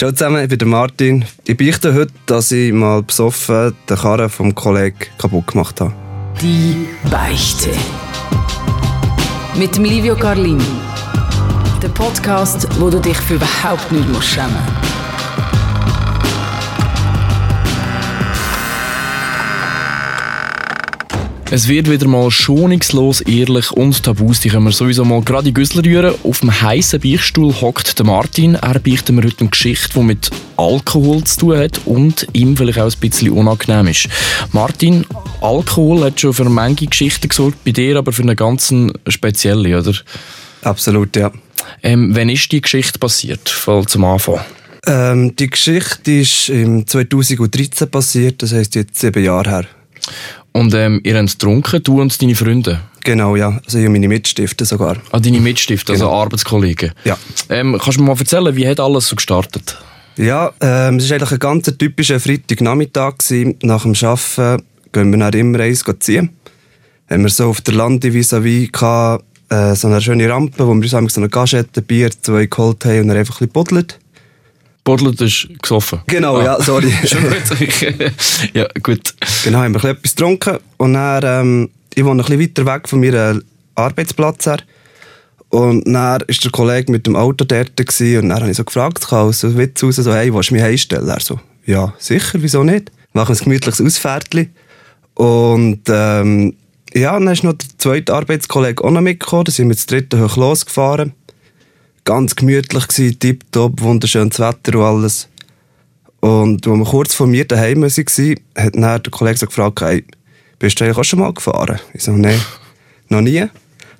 Ciao zusammen, ich bin der Martin. Ich beichte heute, dass ich mal besoffen den Karren vom Kollegen kaputt gemacht habe. Die Beichte. Mit Livio Carlini. Der Podcast, wo du dich für überhaupt nicht musst Es wird wieder mal schonungslos ehrlich und Tabus, die können wir sowieso mal gerade in Güssel rühren. Auf dem heißen Beichtstuhl hockt der Martin. Er beichtet mir heute eine Geschichte, die mit Alkohol zu tun hat und ihm vielleicht auch ein bisschen unangenehm ist. Martin, Alkohol hat schon für manche Geschichten gesorgt, bei dir aber für eine ganz spezielle, oder? Absolut, ja. Ähm, wann ist die Geschichte passiert? Voll zum Anfang. Ähm, die Geschichte ist im 2013 passiert, das heisst jetzt sieben Jahre her. Und ähm, ihr habt getrunken, du und deine Freunde? Genau, ja. Also ich und meine Mitstifter sogar. Ah, deine Mitstifter, also Genau. Arbeitskollegen? Ja. Ähm, kannst du mir mal erzählen, wie hat alles so gestartet? Ja, ähm, es war eigentlich ein ganz typischer Freitagnachmittag. gewesen. Nach dem Arbeiten gehen wir dann immer eins ziehen. Haben wir so auf der Lande vis-à-vis gehabt, äh, so eine schöne Rampe, wo wir uns so eine Gagette, Bier, zwei geholt haben und dann einfach ein bisschen buddelt. Bordelt ist gesoffen. Genau, Ah. ja, sorry. Ja, gut. Genau, haben wir ein bisschen etwas getrunken. Und dann, ähm, ich wohne ein bisschen weiter weg von meinem Arbeitsplatz her. Und dann war der Kollege mit dem Auto dort und dann habe ich so gefragt, aus so Witz raus, so, hey, willst du mich heimstellen? Er so, ja, sicher, wieso nicht? Machen ein gemütliches Ausfährtchen. Und, ähm, ja, dann ist noch der zweite Arbeitskollege auch noch mitgekommen, da sind wir das dritte hoch losgefahren. Ganz gemütlich gewesen, tipptopp, wunderschönes Wetter und alles. Und als wir kurz vor mir daheim waren, hat dann der Kollege so gefragt, hey, bist du eigentlich auch schon mal gefahren? Ich so, nein, noch nie.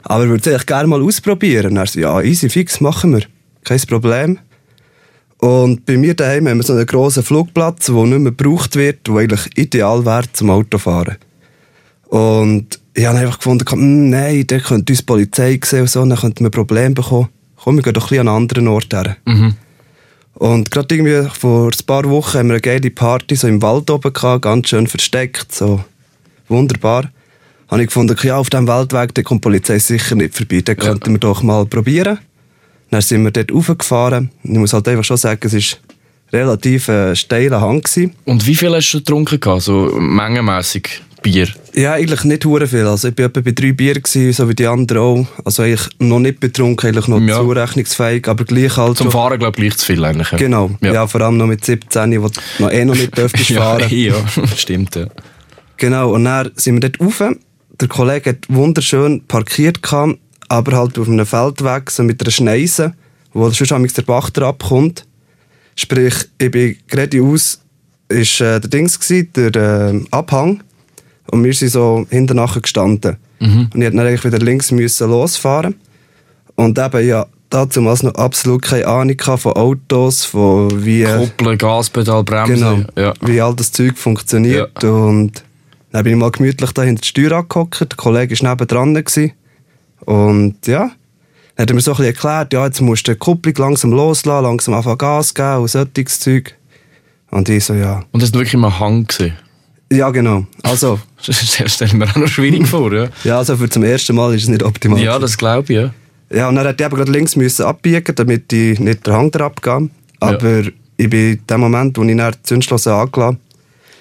Aber ich würde es gerne mal ausprobieren. Er so, ja, easy, fix, machen wir. Kein Problem. Und bei mir daheim haben wir so einen grossen Flugplatz, der nicht mehr gebraucht wird, der eigentlich ideal wäre zum Autofahren. Und ich habe einfach gefunden, hm, nein, der könnte uns die Polizei sehen und so, dann könnten wir Probleme bekommen. Komm, wir gehen doch ein bisschen an einen anderen Ort her. Und gerade irgendwie vor ein paar Wochen haben wir eine geile Party so im Wald oben gehabt, ganz schön versteckt, so wunderbar. Habe ich gefunden, ja, auf diesem Waldweg, da kommt die Polizei sicher nicht vorbei, den könnten wir doch mal probieren. Dann sind wir dort raufgefahren. Ich muss halt einfach schon sagen, es war relativ äh, steiler Hang. Gewesen. Und wie viel hast du getrunken? So mengenmässig Bier? Ja, eigentlich nicht hure viel. Also ich war etwa bei drei Bier, gewesen, so wie die anderen auch. Also eigentlich noch nicht betrunken, eigentlich noch Ja. zurechnungsfähig, aber gleich halt Zum schon- Fahren, glaube ich, gleich zu viel eigentlich. Genau, ja. Ja. vor allem noch mit 17, wo du noch eh noch nicht dürftest ja, fahren. ja, stimmt. Ja. Genau, und dann sind wir dort rauf. Der Kollege hat wunderschön parkiert, gehabt, aber halt auf einem Feldweg, so mit einer Schneise, wo sonst der Bach abkommt. Sprich, ich bin geradeaus, ist äh, der Dings gsi, der äh, Abhang. Und wir sind so hinten nachher gestanden. Und ich hätte dann eigentlich wieder links müssen losfahren. Und eben, ja, dazu noch absolut keine Ahnung von Autos, von wie... Kuppeln, Gaspedal, Bremse. Genau, Ja. wie all das Zeug funktioniert. Und dann bin ich mal gemütlich da hinter die Steuer angehockt. Der Kollege war nebendran. gewesen. Und ja, dann hat er mir so ein bisschen erklärt, ja, jetzt musst du die Kupplung langsam loslassen, langsam anfangen Gas geben und solches Zeug. Und ich so, ja. Und das war wirklich mal Hang. Gewesen. Ja, genau. Also, Das stelle ich mir auch noch schwierig vor. Ja, ja, also für zum ersten Mal ist es nicht optimal. ja das glaube ich. Ja. Ja, und dann hätte ich eben gerade links müssen abbiegen, damit ich nicht den Hang drauf gehe. Aber ich bin in dem Moment, wo ich dann die Zündschlosse angelassen habe,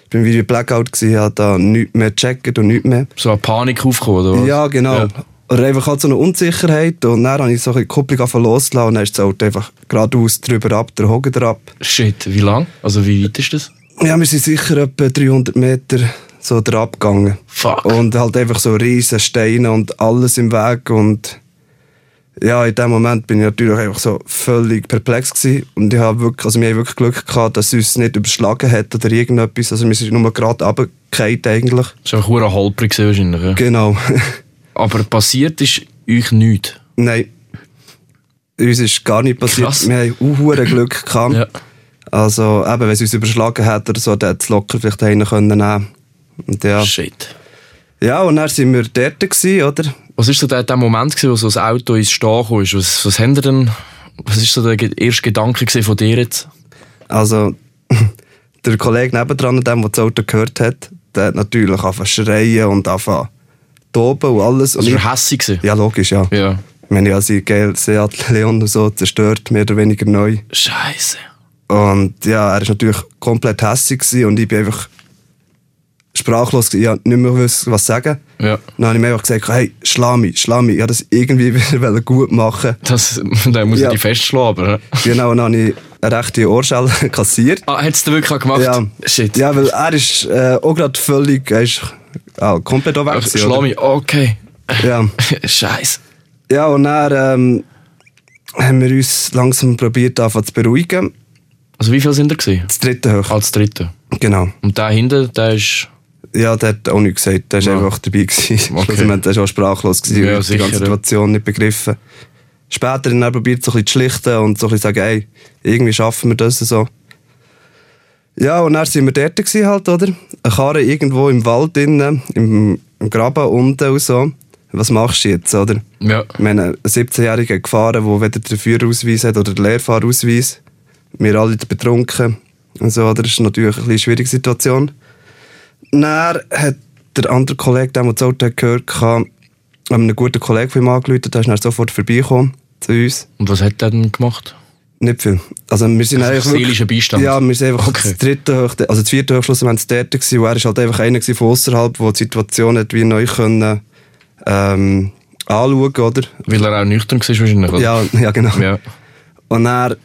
ich bin wie Blackout gewesen, habe da nichts mehr gecheckt und nichts mehr. So eine Panik aufgekommen, oder was? Ja, genau. Ja. Oder einfach halt so eine Unsicherheit. Und dann habe ich so ein bisschen die Kupplung angefangen losgelassen und dann ist das Auto einfach geradeaus drüber ab, der Hogen ab. Shit, wie lang? Also wie weit ist das? Ja, wir sind sicher etwa 300 Meter so drauf gegangen. Fuck. Und halt einfach so riesen Steine und alles im Weg und ja, in dem Moment bin ich natürlich einfach so völlig perplex gewesen. und ich habe wirklich, also wir haben wirklich Glück gehabt, dass es uns nicht überschlagen hat oder irgendetwas, also wir sind nur gerade runtergefallen eigentlich. Das war auch holprig wahrscheinlich. Ja. Genau. Aber passiert ist euch nichts. Nein. Uns ist gar nicht passiert. Krass. Wir haben auch Glück gehabt. Ja. Also, eben, wenn es uns überschlagen hat oder so, dann hätte es locker vielleicht einen können nehmen. Und ja. Shit. ja, und dann sind wir dort gewesen, oder? Was war so der, der Moment, gewesen, wo so das Auto ins Stehen kam? Was, was haben denn, was ist so der erste Gedanke gewesen von dir jetzt? Also, der Kollege nebendran, dem, der das Auto gehört hat, der hat natürlich angefangen zu schreien und angefangen toben und alles. Und Also ich- war hässig ja, logisch, ja. Ja. Ich meine, ja, sie Geld, Seat Leon und so zerstört, mehr oder weniger neu. Scheiße. Und ja, er war natürlich komplett hässlich und ich bin einfach sprachlos. Ich nicht mehr wissen, was sagen. Ja. Dann habe ich mir einfach gesagt, hey, Schlami, Schlami, ich wollte das irgendwie wieder gut machen. Das, da muss Ja. ich dich festschlagen? Genau, und dann habe ich eine rechte Ohrschelle kassiert. Ah, hättest du wirklich auch gemacht? Ja. Shit. Ja, weil er ist äh, auch gerade völlig, er ist ah, komplett auch weg. Schlami, okay. Ja. Scheiße. ja, und dann ähm, haben wir uns langsam probiert, anfangen zu beruhigen. Also wie viele sind da gewesen? Das dritte hoch. Als dritte. Genau. Und der hinten, der ist... Ja, der hat auch nichts gesagt. Der war Ja. einfach dabei. Gewesen. Okay. Schlussendlich, der war auch sprachlos. Gewesen, Ja, und hat die ganze sicher. Situation nicht begriffen. Später er dann probiert, so ein bisschen zu schlichten und so ein bisschen sagen, ey, irgendwie schaffen wir das so. Ja, und dann sind wir dort gewesen halt, oder? Eine Karre irgendwo im Wald drinnen, im, im Graben unten und so. Was machst du jetzt, oder? Ja. Ich meine, ein 17-Jähriger gefahren, der weder den Führerausweis hat oder den Lehrfahrausweis. Wir alle betrunken. Und so, oder? Das ist natürlich eine schwierige Situation. Dann hat der andere Kollege, der das Auto gehört hat, einen guten Kollegen von ihm angerufen, der ist dann sofort vorbeigekommen zu uns. Und was hat der denn gemacht? Nicht viel. Also wir sind Also eigentlich seelischer Beistand? Ja, wir sind einfach Okay. das dritte Hoch, also das vierte Hochschluss, wenn es dort war, und er ist halt einfach einer gewesen von außerhalb, der die Situation hat wie neu können, ähm, anschauen, oder? Weil er auch nüchtern war wahrscheinlich, oder? Ja, ja, genau. Ja. Und dann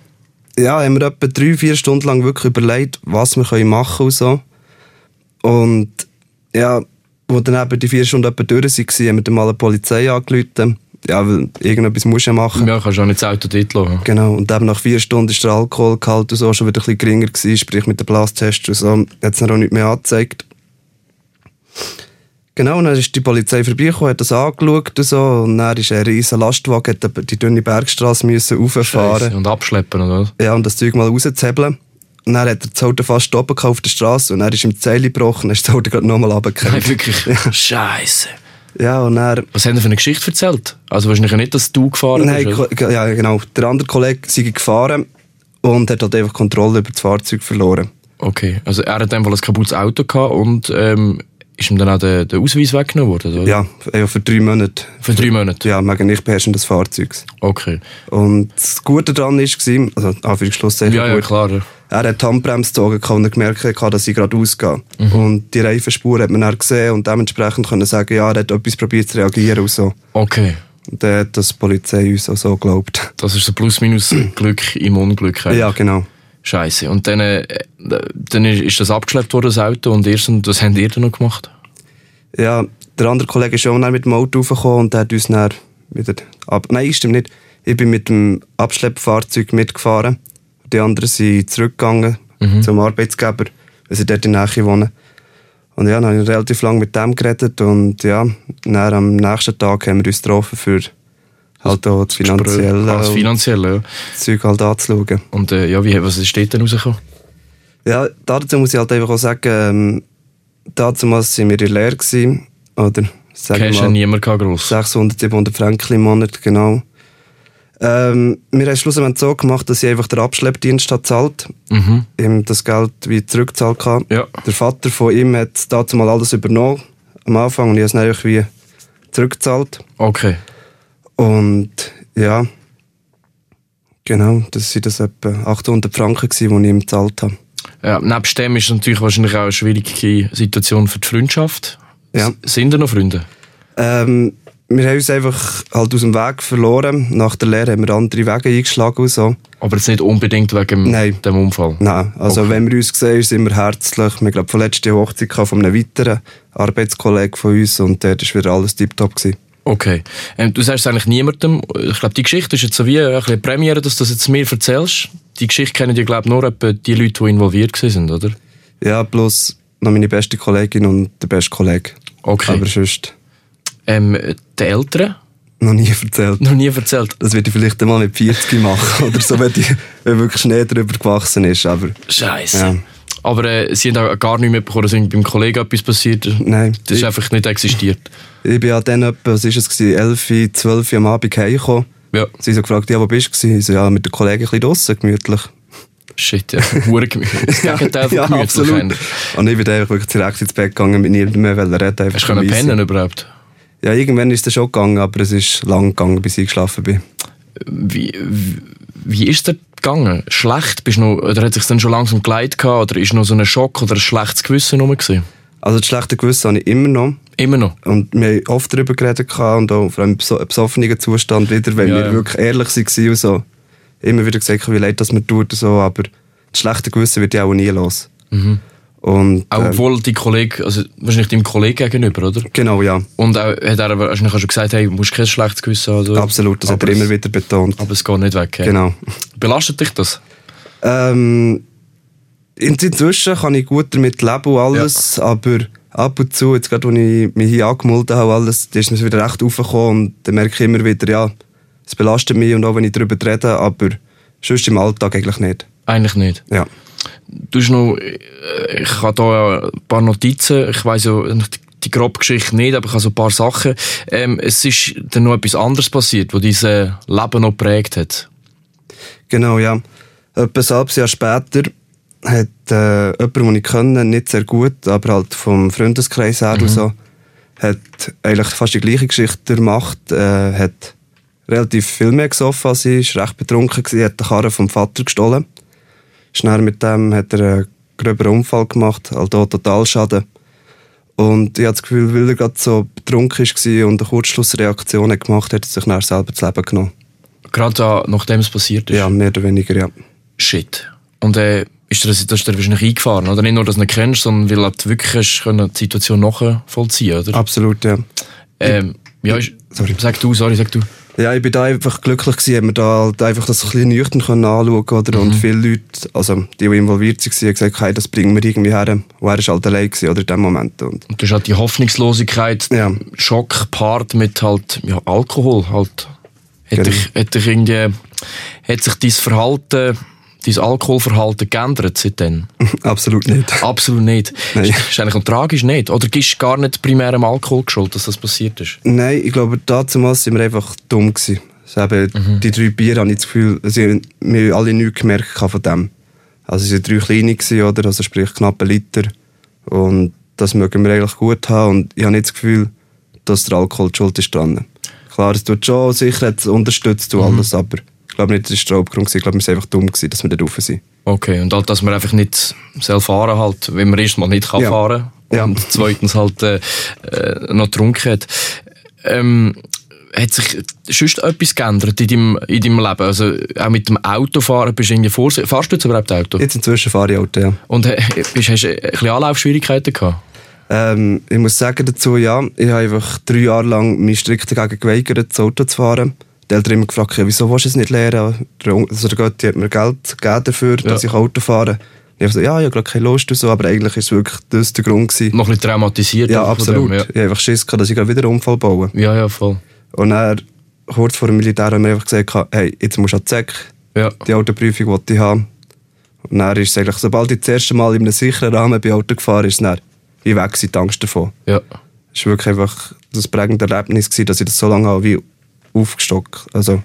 ja, haben wir etwa drei, vier Stunden lang wirklich überlegt, was wir können machen können und so. Und ja, wo dann eben die vier Stunden etwa durch waren, haben wir dann mal eine Polizei angerufen. Ja, weil irgendetwas musst du ja machen. Ja, kannst du auch nicht das Auto dort lassen. Genau, und eben nach vier Stunden ist der Alkoholgehalt und so schon wieder ein bisschen geringer gewesen, sprich mit dem Blastest und so, hat es dann auch nicht mehr angezeigt. Genau, und dann ist die Polizei vorbeigekommen, hat das angeschaut und so, und dann ist ein riesen Lastwagen, hat die dünne Bergstraße müssen rauffahren. Scheisse. Und abschleppen, oder? Ja, um das Zeug mal rauszuhebeln. Und dann hat er das Auto fast stoppen gehabt auf der Straße und dann ist ihm die Zeile gebrochen, dann ist das Auto gerade nochmal runtergefallen. Nein, wirklich. Scheiße. Ja, und dann... Was haben die für eine Geschichte erzählt? Also wahrscheinlich nicht, dass du gefahren Nein, bist. Ko- ja, genau. Der andere Kollege sei gefahren und hat halt einfach Kontrolle über das Fahrzeug verloren. Okay, also er hat einfach ein kaputtes Auto gehabt und ähm, ist ihm dann auch der, der Ausweis weggenommen worden, oder? Ja, einfach für drei Monate. Für drei Monate? Ja, wegen Nichtbeherrschen des Fahrzeugs. Okay. Und das Gute daran war, also Anführungsschlusszeichen Ja, ja, gut, klar. ja. Er hat die Handbremse gezogen und er gemerkt, hat, dass sie gerade ausgehe. Mhm. Und die Reifenspur hat man dann gesehen und dementsprechend können sagen, ja, er hat etwas probiert zu reagieren und so. Okay. Und dann hat das die Polizei uns auch so geglaubt. Das ist so plus minus Glück im Unglück. eigentlich. Ja, genau. Scheiße. Und dann, äh, dann ist das abgeschleppt worden, das Auto, und und was habt ihr dann noch gemacht? Ja, der andere Kollege ist schon dann mit dem Auto raufgekommen und der hat uns dann wieder ab... Nein, stimmt nicht. Ich bin mit dem Abschleppfahrzeug mitgefahren. Die anderen sind zurückgegangen zum Arbeitsgeber, weil sie dort in der Nähe wohnen. Und ja, dann habe ich relativ lange mit dem geredet und ja, dann am nächsten Tag haben wir uns getroffen für halt auch das finanzielle Ah, das Finanzielle, ja. Zeug halt anzuschauen. Und äh, ja, wie, was ist dort dann rausgekommen? Ja, dazu muss ich halt einfach auch sagen, ähm, damals waren wir in der Lehre gewesen, oder sagen Cash mal, niemand gross. 600, 700 Franken im Monat, genau. Ähm, wir haben es schlussendlich so gemacht, dass ich einfach den Abschleppdienst hat gezahlt, Mhm. ihm das Geld wie zurückgezahlt habe. Ja. Der Vater von ihm hat dazu mal alles übernommen am Anfang und ich habe es dann einfach wie zurückgezahlt. Okay. Und ja, genau, das waren das etwa 800 Franken, die ich ihm gezahlt habe. Ja, nebst dem ist es natürlich wahrscheinlich auch eine schwierige Situation für die Freundschaft. Ja. Sind da noch Freunde? Ähm, wir haben uns einfach halt aus dem Weg verloren. Nach der Lehre haben wir andere Wege eingeschlagen und so. Aber jetzt nicht unbedingt wegen Nein. dem Unfall. Nein, also Okay. wenn wir uns sehen, sind wir herzlich. Wir haben vorletzt die Hochzeit von einem weiteren Arbeitskollegen von uns und dort war wieder alles tiptop. gewesen. Okay. Ähm, du sagst es eigentlich niemandem. Ich glaube, die Geschichte ist jetzt so wie ein bisschen eine Premiere, dass du das jetzt mir erzählst. Die Geschichte kennen ja, glaube nur etwa die Leute, die involviert waren, oder? Ja, bloß noch meine beste Kollegin und der beste Kollege. Okay. Aber sonst Ähm, die Eltern? noch nie erzählt. Noch nie erzählt. Das werde ich vielleicht einmal mit 40 machen oder so, wenn, die, wenn wirklich Schnee drüber gewachsen ist. Aber Scheiße. Ja. Aber äh, sie haben auch gar nicht mitbekommen, dass irgendwie beim Kollegen etwas passiert ist. nein, Das ist einfach nicht existiert. ich bin ja dann etwa, was ist es, gewesen, 11, 12 Uhr am Abend heimgekommen. Ja. Sie haben so gefragt, ja, wo bist du? Ich so, ja, mit den Kollegen ein bisschen draussen, gemütlich. Shit, ja. Hure gemütlich. Das Gegenteil von ja, gemütlich. absolut. Und ich bin dann einfach wirklich direkt ins Bett gegangen, mit niemandem mehr reden. Hast du können pennen überhaupt? Ja, irgendwann ist es schon gegangen, aber es ist lang gegangen, bis ich geschlafen bin. Wie, wie, wie ist der gegangen? Schlecht? Bist noch, oder hat sich dann schon langsam geleitet gehabt, oder ist noch so ein Schock oder ein schlechtes Gewissen rum gewesen? Also das schlechte Gewissen habe ich immer noch. Immer noch? Und wir haben oft darüber geredet gehabt und auch vor allem im beso- besoffenen Zustand wieder, wenn Ja, wir ja. wirklich ehrlich waren und so. Immer wieder gesagt, wie leid das mir tut und so, aber das schlechte Gewissen wird ja auch nie los. Und, Auch ähm, obwohl die Kollege, also wahrscheinlich deinem Kollegen gegenüber, oder? Genau, ja. Und auch, hat er wahrscheinlich auch schon gesagt, hey, du musst kein schlechtes Gewissen haben. oder? Absolut, das hat aber er immer wieder betont. Aber es geht nicht weg. hey. Genau. Belastet dich das? Ähm, in- inzwischen kann ich gut damit leben und alles, aber ab und zu, jetzt gerade, als ich mich hier angemeldet habe, alles, ist mir wieder recht aufgekommen und dann merke ich immer wieder, ja, es belastet mich und auch wenn ich darüber rede, aber sonst im Alltag eigentlich nicht. Eigentlich nicht. Ja. Du hast noch, äh, ich habe da ein paar Notizen, ich weiss ja die, grobe Geschichte nicht, aber ich habe so ein paar Sachen. Ähm, es ist dann noch etwas anderes passiert, was dieses Leben noch geprägt hat. Genau, ja. Etwa ein halbes Jahr später hat äh, jemand, den ich kenne, nicht sehr gut, aber halt vom Freundeskreis her und so, hat eigentlich fast die gleiche Geschichte gemacht, äh, hat relativ viel mehr gesoffen als ich, ist recht betrunken gewesen, hat den Karren vom Vater gestohlen. Schnell mit dem hat er einen gröberen Unfall gemacht, halt auch Totalschaden. Und ich habe das Gefühl, weil er gerade so betrunken war und eine Kurzschlussreaktion gemacht hat, hat er sich nachher selber das Leben genommen. Gerade da, nachdem es passiert ist. Ja, mehr oder weniger, ja. Shit. Und äh, ist dir das, das ist dir wahrscheinlich eingefahren, oder? Nicht nur, dass du ihn kennst, sondern weil du wirklich hast können die Situation nachvollziehen oder? Absolut, ja. Ähm, ja, ist, Sorry. sag du, sorry, sag du. Ja, ich bin da einfach glücklich gewesen, haben wir da halt einfach das ein bisschen nüchtern können anschauen oder? Und viele Leute, also die, die involviert waren, haben gesagt, hey, das bringen wir irgendwie her. Und er war halt allein gewesen, oder, in dem Moment. Und Und du hast halt die Hoffnungslosigkeit, Ja. Schock paart mit halt, ja, Alkohol halt. Hat, Genau. dich, hat dich irgendwie, hat sich dein Verhalten, dein Alkoholverhalten geändert seitdem? absolut nicht. Absolut nicht. Nein. Ist, ist eigentlich auch tragisch nicht. Oder gibst du gar nicht primär am Alkohol geschuld, dass das passiert ist? Nein, ich glaube, damals sind wir einfach dumm gewesen. Also eben, Die drei Bier habe ich das Gefühl, also wir haben alle nichts gemerkt von dem. Also es waren drei kleine, gewesen, oder? Also sprich knapp ein Liter. Und das mögen wir eigentlich gut haben. Und ich habe nicht das Gefühl, dass der Alkohol die schuld ist dran. Klar, es tut schon sicher, es unterstützt und alles, aber ich glaube nicht, das war der Hauptgrund. Ich glaube, wir waren einfach dumm, gewesen, dass wir da drauf sind. Okay, und halt, dass man einfach nicht selbst fahren halt, wenn man erstmal nicht kann Ja. fahren Ja. und zweitens halt äh, äh, noch getrunken hat. Ähm, hat sich sonst etwas geändert in deinem, in deinem Leben? Also auch mit dem Autofahren bist du irgendwie vorsichtig. Fahrst du jetzt überhaupt Auto? Jetzt inzwischen fahre ich Auto, ja. Und äh, bist, hast du ein bisschen Anlaufschwierigkeiten gehabt? Ähm, ich muss sagen dazu, ja, ich habe einfach drei Jahre lang mich strikt dagegen geweigert, das Auto zu fahren. Die Eltern immer gefragt, ja, wieso willst du es nicht lernen? Also der Götti hat mir Geld gegeben dafür, dass Ja. ich Auto fahre. Ich habe gesagt, ja, ich habe gerade keine Lust und so, aber eigentlich ist es wirklich das der Grund gewesen. Noch ein bisschen traumatisiert? Ja, absolut. Dem, Ich habe einfach Schiss gehabt, dass ich wieder einen Unfall baue. ja. ja, ja, voll. Und dann, kurz vor dem Militär, haben wir einfach gesagt, hey, jetzt musst du an die ZEC, Ja. die Autoprüfung wollte ich haben. Und dann ist es eigentlich, sobald ich das erste Mal in einem sicheren Rahmen bei Auto gefahren ist dann wie weg die Angst davon. ja. Es war wirklich einfach das prägende Erlebnis, gewesen, dass ich das so lange habe wie aufgestockt. Also,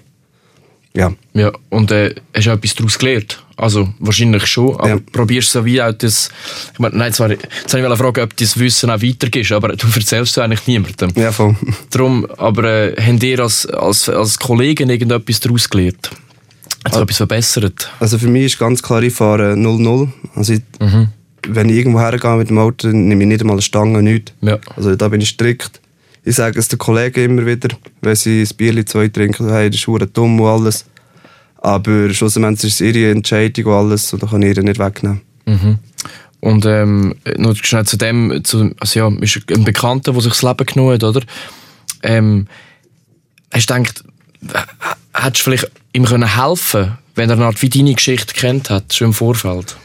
ja. Ja, und äh, hast du auch etwas daraus gelernt? Also, wahrscheinlich schon, aber Ja. probierst so wie auch das... Ich meine, nein, zwar, jetzt wollte ich fragen, ob du das Wissen auch weitergibst, aber du erzählst es eigentlich niemandem. Ja, voll. Darum, aber äh, haben ihr als, als, als Kollegen irgendetwas daraus gelernt? Hat sich etwas verbessert? Also für mich ist ganz klar, ich fahre 0-0. Also ich, wenn ich irgendwo hergehe mit dem Auto, nehme ich nicht einmal eine Stange, nichts. Ja. Also da bin ich strikt. Ich sage es den Kollegen immer wieder, wenn sie ein Bierchen zwei trinken, hey, das ist dumm und alles. Aber schlussendlich ist es ihre Entscheidung und alles und da kann ich ihr nicht wegnehmen. Und ähm, noch schnell zu dem, zu, also ja, ist ein Bekannter, der sich das Leben genommen hat, oder? Ähm, hast du gedacht, hättest du vielleicht ihm können helfen wenn er eine Art wie deine Geschichte kennt hat, schon im Vorfeld?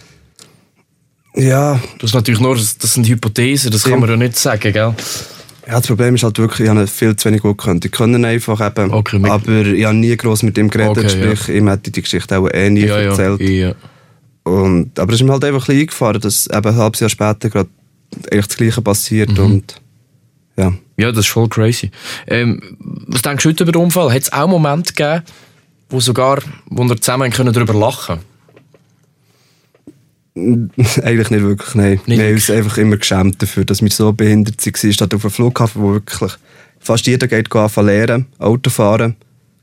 Ja, Das ist natürlich nur, das sind Hypothesen, das kann Ja. man ja nicht sagen, gell? Ja, das Problem ist halt wirklich, ich habe viel zu wenig gut gekannt. Ich kann ihn einfach eben, Okay, aber ich habe nie gross mit ihm geredet, Okay, sprich, ihm hätte ich die Geschichte auch eh nie Ja, ja, erzählt. ja. Und, aber es ist mir halt einfach ein bisschen eingefahren, dass eben ein halbes Jahr später gerade eigentlich das Gleiche passiert Mhm. und ja. Ja, das ist voll crazy. Ähm, was denkst du heute über den Unfall? Hat es auch Momente gegeben, wo sogar, wo wir zusammen können darüber lachen Eigentlich nicht wirklich, nein. Nicht wir haben uns einfach immer geschämt dafür, dass wir so behindert waren, statt auf einem Flughafen, wo wirklich fast jeder geht anfangen lernen, Auto fahren,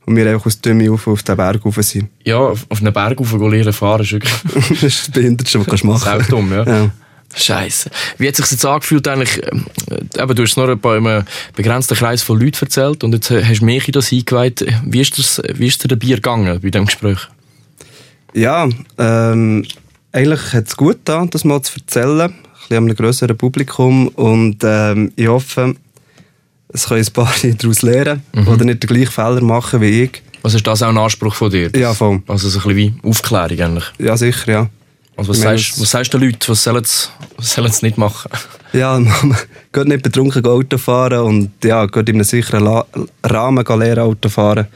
und wir einfach aus Dümme auf, auf den Berg rauf sind. Ja, auf einen Berg rauf lernen fahren ist wirklich das ist das Behindertste, was du machen sau dumm, ja. Ja. Scheiße. Wie hat sich jetzt angefühlt eigentlich, ähm, äh, eben, du hast es nur bei einem begrenzten Kreis von Leuten erzählt und jetzt äh, hast du mich in das eingeweiht. Wie ist, das, wie ist dir der Bier gegangen bei diesem Gespräch? Ja, ähm, eigentlich hat es gut getan, das mal zu erzählen. Ein bisschen einem grösseren Publikum. Und ähm, ich hoffe, es können ein paar daraus lernen oder nicht den gleichen Fehler machen wie ich. Also ist das auch ein Anspruch von dir? Ja, voll. Also so ein bisschen wie Aufklärung eigentlich. Ja, sicher, ja. Also was, sagst, was sagst du den Leuten, was sollen sie, was sollen sie nicht machen? Ja, man geht nicht betrunken Auto fahren und ja, geht in einem sicheren La Rahmen lernen Auto fahren.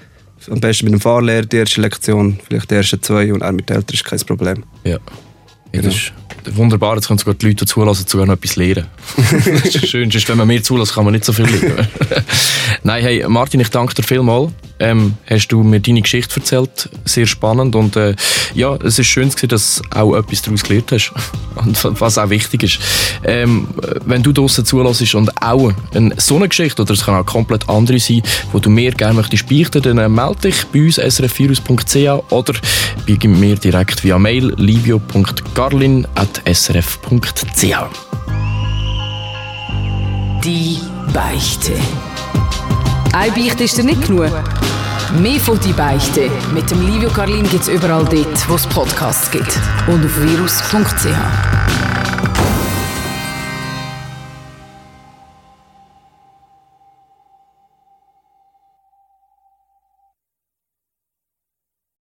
Am besten mit dem Fahrlehrer die erste Lektion, vielleicht die ersten zwei und auch mit den Eltern ist kein Problem. Ja. ist wunderbar, jetzt können sogar die Leute zulassen, sogar noch etwas lernen. das ist schön, sonst, wenn man mehr zulässt, kann man nicht so viel lernen. Nein, hey, Martin, ich danke dir vielmals. Ähm, hast du mir deine Geschichte erzählt, sehr spannend und äh, ja, es ist schön dass du auch etwas daraus gelernt hast und was auch wichtig ist. Ähm, wenn du draussen zulässt und auch eine, so eine Geschichte, oder es kann auch komplett andere sein, wo du mir gerne möchtest beichten, dann äh, melde dich bei uns srfvirus.ch oder bei mir direkt via Mail livio.garlin.srf.ch Die Beichte. Eine Beichte ist dir nicht genug. Mehr von «Die Beichte» mit dem Livio Carlin gibt es überall dort, wo es Podcasts gibt. Und auf virus.ch.